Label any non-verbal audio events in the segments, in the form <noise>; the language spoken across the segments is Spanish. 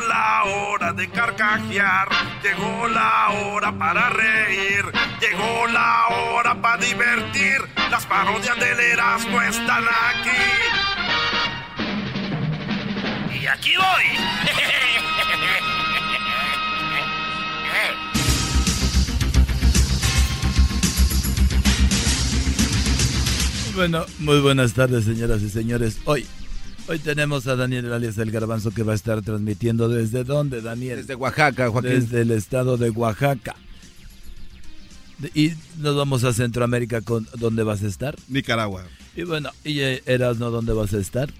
Llegó la hora de carcajear, llegó la hora para reír, llegó la hora para divertir. Las parodias del Erasmo están aquí. Y aquí voy. Bueno, muy buenas tardes, señoras y señores. Hoy, hoy tenemos a Daniel alias El Garbanzo que va a estar transmitiendo desde dónde, Daniel. Desde Oaxaca, Joaquín. Desde el estado de Oaxaca. Y nos vamos a Centroamérica, con ¿dónde vas a estar? Nicaragua. Y bueno, ¿y eh, Erasno dónde vas a estar?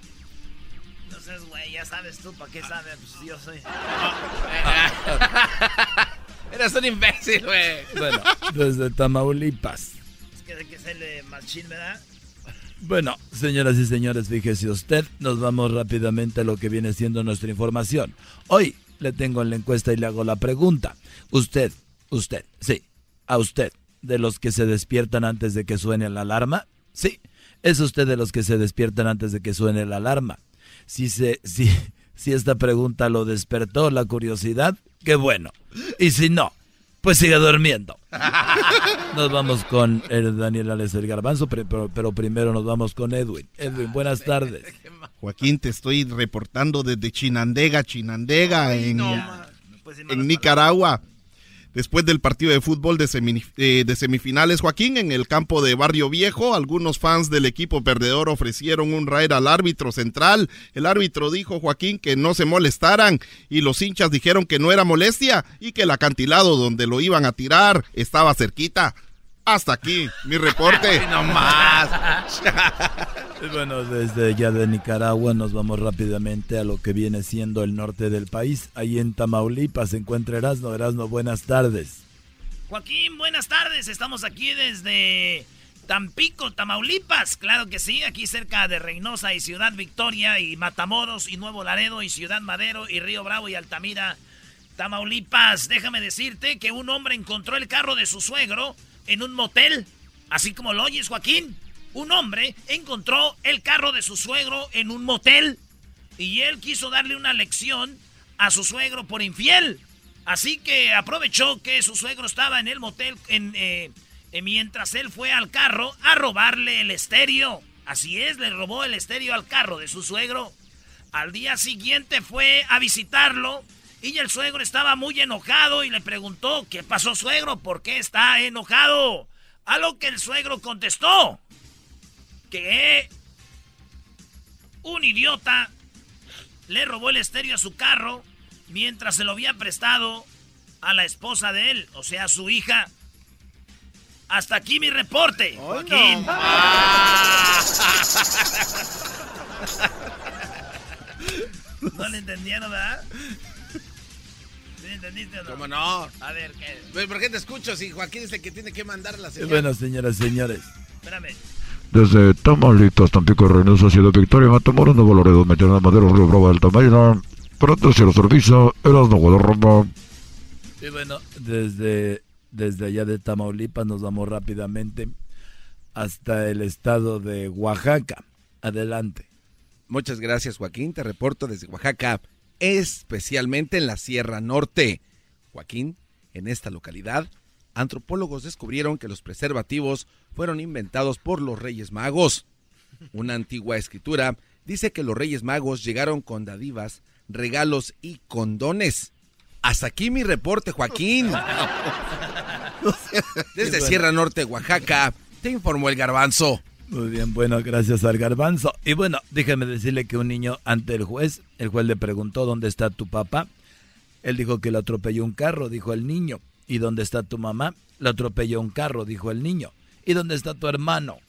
No sé, güey, ya sabes tú, ¿para qué sabes? Pues yo soy... <laughs> Eres un imbécil, güey. Bueno, desde Tamaulipas. Es que de que se le machín, ¿verdad? Bueno, señoras y señores, fíjese usted, nos vamos rápidamente a lo que viene siendo nuestra información. Hoy le tengo en la encuesta y le hago la pregunta. Usted, usted, sí, a usted, de los que se despiertan antes de que suene la alarma, sí, es usted de los que se despiertan antes de que suene la alarma. Si se, si, si esta pregunta lo despertó la curiosidad, qué bueno. Y si no, pues siga durmiendo. <laughs> Nos vamos con el Daniel Alex el Garbanzo, pero, pero, primero nos vamos con Edwin. Edwin, buenas tardes. <laughs> Joaquín, te estoy reportando desde Chinandega, Chinandega, en, en Nicaragua después del partido de fútbol eh, de, semifinales. Joaquín, en el campo de Barrio Viejo, algunos fans del equipo perdedor ofrecieron un raid al árbitro central. El árbitro dijo, Joaquín, que no se molestaran y los hinchas dijeron que no era molestia y que el acantilado donde lo iban a tirar estaba cerquita. Hasta aquí, mi reporte. no más. <laughs> bueno, desde ya de Nicaragua nos vamos rápidamente a lo que viene siendo el norte del país. Ahí en Tamaulipas se encuentra Erasno. Erasno, buenas tardes. Joaquín, buenas tardes. Estamos aquí desde Tampico, Tamaulipas. Claro que sí, aquí cerca de Reynosa y Ciudad Victoria y Matamoros y Nuevo Laredo y Ciudad Madero y Río Bravo y Altamira. Tamaulipas, déjame decirte que un hombre encontró el carro de su suegro en un motel, así como lo oyes, Joaquín. Un hombre encontró el carro de su suegro en un motel y él quiso darle una lección a su suegro por infiel. Así que aprovechó que su suegro estaba en el motel en, eh, eh, mientras él fue al carro a robarle el estéreo. Así es, le robó el estéreo al carro de su suegro. Al día siguiente fue a visitarlo y el suegro estaba muy enojado y le preguntó, ¿qué pasó suegro? ¿Por qué está enojado? A lo que el suegro contestó, que un idiota le robó el estéreo a su carro mientras se lo había prestado a la esposa de él, o sea, su hija. Hasta aquí mi reporte, Joaquín. No. <laughs> no le entendieron, ¿verdad? Entendiste o no? ¿Cómo no? A ver, ¿qué? ¿Por qué te escucho si Joaquín dice que tiene que mandar la señal? Bueno, señoras y señores. Espérame. Desde Tamaulipas, Tampico, Reynosa, Ciudad Victoria, Matamoros, Nuevo Laredo, Mediana Madero, Río Bravo, Altamira, Pronto Cielo Servicio, Erasmo Guadarrama. Y bueno, desde, desde allá de Tamaulipas nos vamos rápidamente hasta el estado de Oaxaca. Adelante. Muchas gracias, Joaquín. Te reporto desde Oaxaca especialmente en la Sierra Norte. Joaquín, en esta localidad, antropólogos descubrieron que los preservativos fueron inventados por los Reyes Magos. Una antigua escritura dice que los Reyes Magos llegaron con dadivas, regalos y condones. Hasta aquí mi reporte, Joaquín. <laughs> Desde Sierra Norte, Oaxaca, te informó el garbanzo. Muy bien, bueno, gracias al garbanzo. Y bueno, déjame decirle que un niño ante el juez, el juez le preguntó dónde está tu papá. Él dijo que lo atropelló un carro, dijo el niño. ¿Y dónde está tu mamá? Lo atropelló un carro, dijo el niño. ¿Y dónde está tu hermano?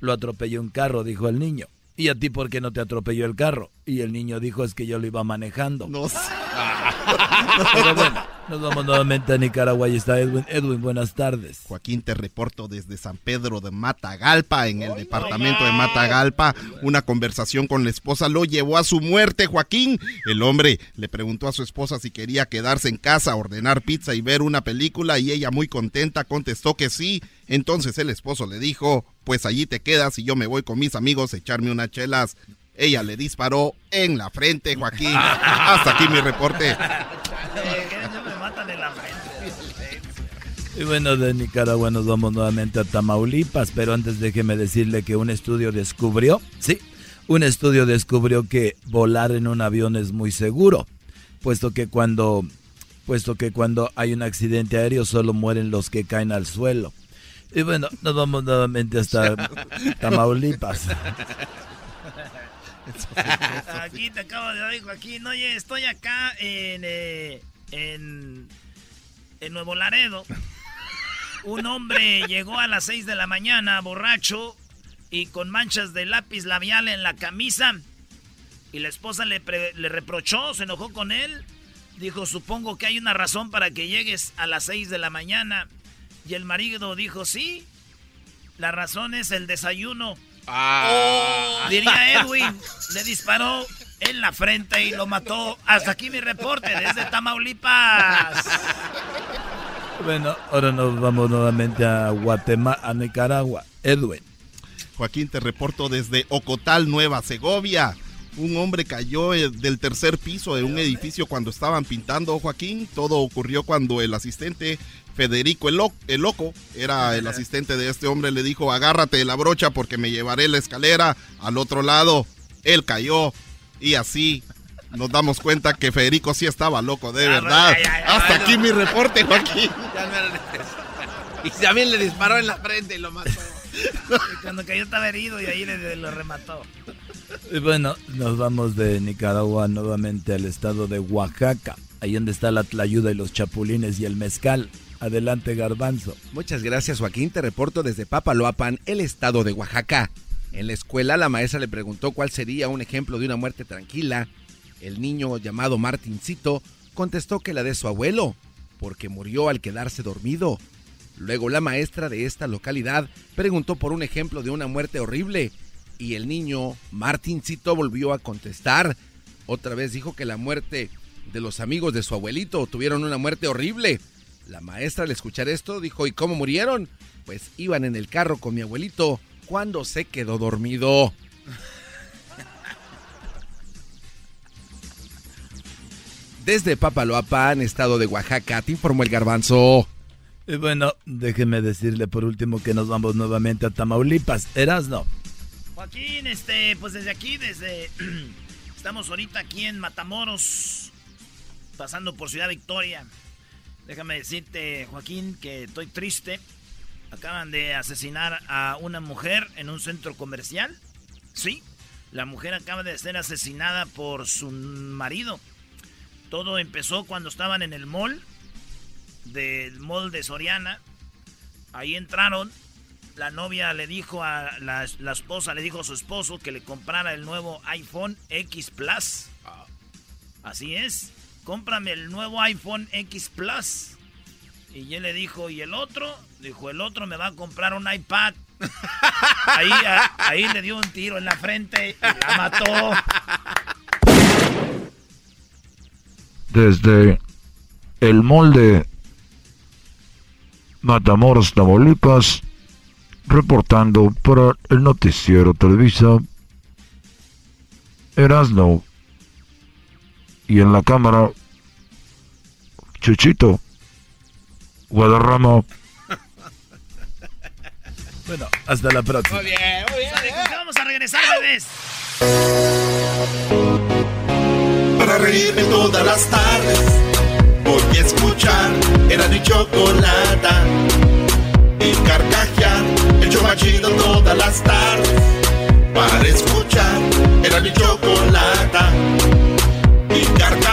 Lo atropelló un carro, dijo el niño. ¿Y a ti por qué no te atropelló el carro? Y el niño dijo es que yo lo iba manejando. No sé. <laughs> Pero bueno, nos vamos nuevamente a Nicaragua y está Edwin. Edwin, buenas tardes. Joaquín, te reporto desde San Pedro de Matagalpa, en el departamento de Matagalpa. Una conversación con la esposa lo llevó a su muerte, Joaquín. El hombre le preguntó a su esposa si quería quedarse en casa, ordenar pizza y ver una película y ella muy contenta contestó que sí. Entonces el esposo le dijo, pues allí te quedas y yo me voy con mis amigos a echarme unas chelas. ella le disparó en la frente, Joaquín. <laughs> Hasta aquí mi reporte. Y bueno, de Nicaragua nos vamos nuevamente a Tamaulipas, pero antes déjeme decirle que un estudio descubrió, sí, un estudio descubrió que volar en un avión es muy seguro, puesto que cuando, puesto que cuando hay un accidente aéreo solo mueren los que caen al suelo. Y bueno, nos vamos nuevamente hasta <laughs> Tamaulipas. Aquí te acabo de oír, Joaquín. Oye, estoy acá en, eh, en, en Nuevo Laredo. Un hombre llegó a las 6 de la mañana borracho y con manchas de lápiz labial en la camisa. Y la esposa le, le reprochó, se enojó con él. Dijo, supongo que hay una razón para que llegues a las 6 de la mañana. Y el marido dijo, sí, la razón es el desayuno. Ah. Diría Edwin, le disparó en la frente y lo mató. Hasta aquí mi reporte desde Tamaulipas. Bueno, ahora nos vamos nuevamente a Guatemala, a Nicaragua. Edwin. Joaquín, te reporto desde Ocotal, Nueva Segovia. Un hombre cayó eh, del tercer piso de un edificio cuando estaban pintando, Joaquín. Todo ocurrió cuando el asistente Federico el, Loco, era el asistente de este hombre, le dijo, agárrate de la brocha porque me llevaré la escalera al otro lado. Él cayó y así nos damos cuenta que Federico sí estaba loco, de verdad. Hasta aquí mi reporte, Joaquín. <laughs> y también le disparó en la frente y lo mató. <laughs> Cuando cayó estaba herido y ahí le, lo remató. Y bueno, nos vamos de Nicaragua nuevamente al estado de Oaxaca, ahí donde está la tlayuda y los chapulines y el mezcal. Adelante, Garbanzo. Muchas gracias, Joaquín. Te reporto desde Papaloapan, el estado de Oaxaca. En la escuela, la maestra le preguntó cuál sería un ejemplo de una muerte tranquila. El niño llamado Martincito contestó que la de su abuelo, porque murió al quedarse dormido. Luego la maestra de esta localidad preguntó por un ejemplo de una muerte horrible y el niño Martincito volvió a contestar. Otra vez dijo que la muerte de los amigos de su abuelito tuvieron una muerte horrible. La maestra al escuchar esto dijo, ¿y cómo murieron? Pues iban en el carro con mi abuelito cuando se quedó dormido. Desde Papaloapan, estado de Oaxaca, te informó el garbanzo. Y bueno, déjeme decirle por último que nos vamos nuevamente a Tamaulipas. ¿Eras no? Joaquín, este, pues desde aquí, desde... <clears throat> Estamos ahorita aquí en Matamoros, pasando por Ciudad Victoria. Déjame decirte, Joaquín, que estoy triste. Acaban de asesinar a una mujer en un centro comercial. Sí, la mujer acaba de ser asesinada por su marido. Todo empezó cuando estaban en el mall del mall de Soriana. Ahí entraron. La novia le dijo a la, esposa, le dijo a su esposo que le comprara el nuevo iPhone X Plus. Ah. Así es cómprame el nuevo iPhone X Plus. Y él le dijo, ¿y el otro? Dijo, el otro me va a comprar un iPad. <laughs> Ahí, ahí le dio un tiro en la frente y la mató. Desde el molde Matamoros, Tamaulipas, reportando para el noticiero Televisa, Erasno y en la cámara Chuchito Guadarramo. Bueno, hasta la próxima. Muy bien, muy bien. Eh. Vamos a regresar, bebés. Para reírme todas las tardes, voy a escuchar era mi chocolate y carcajear el chomachido todas las tardes. Para escuchar era mi chocolate y carcajear.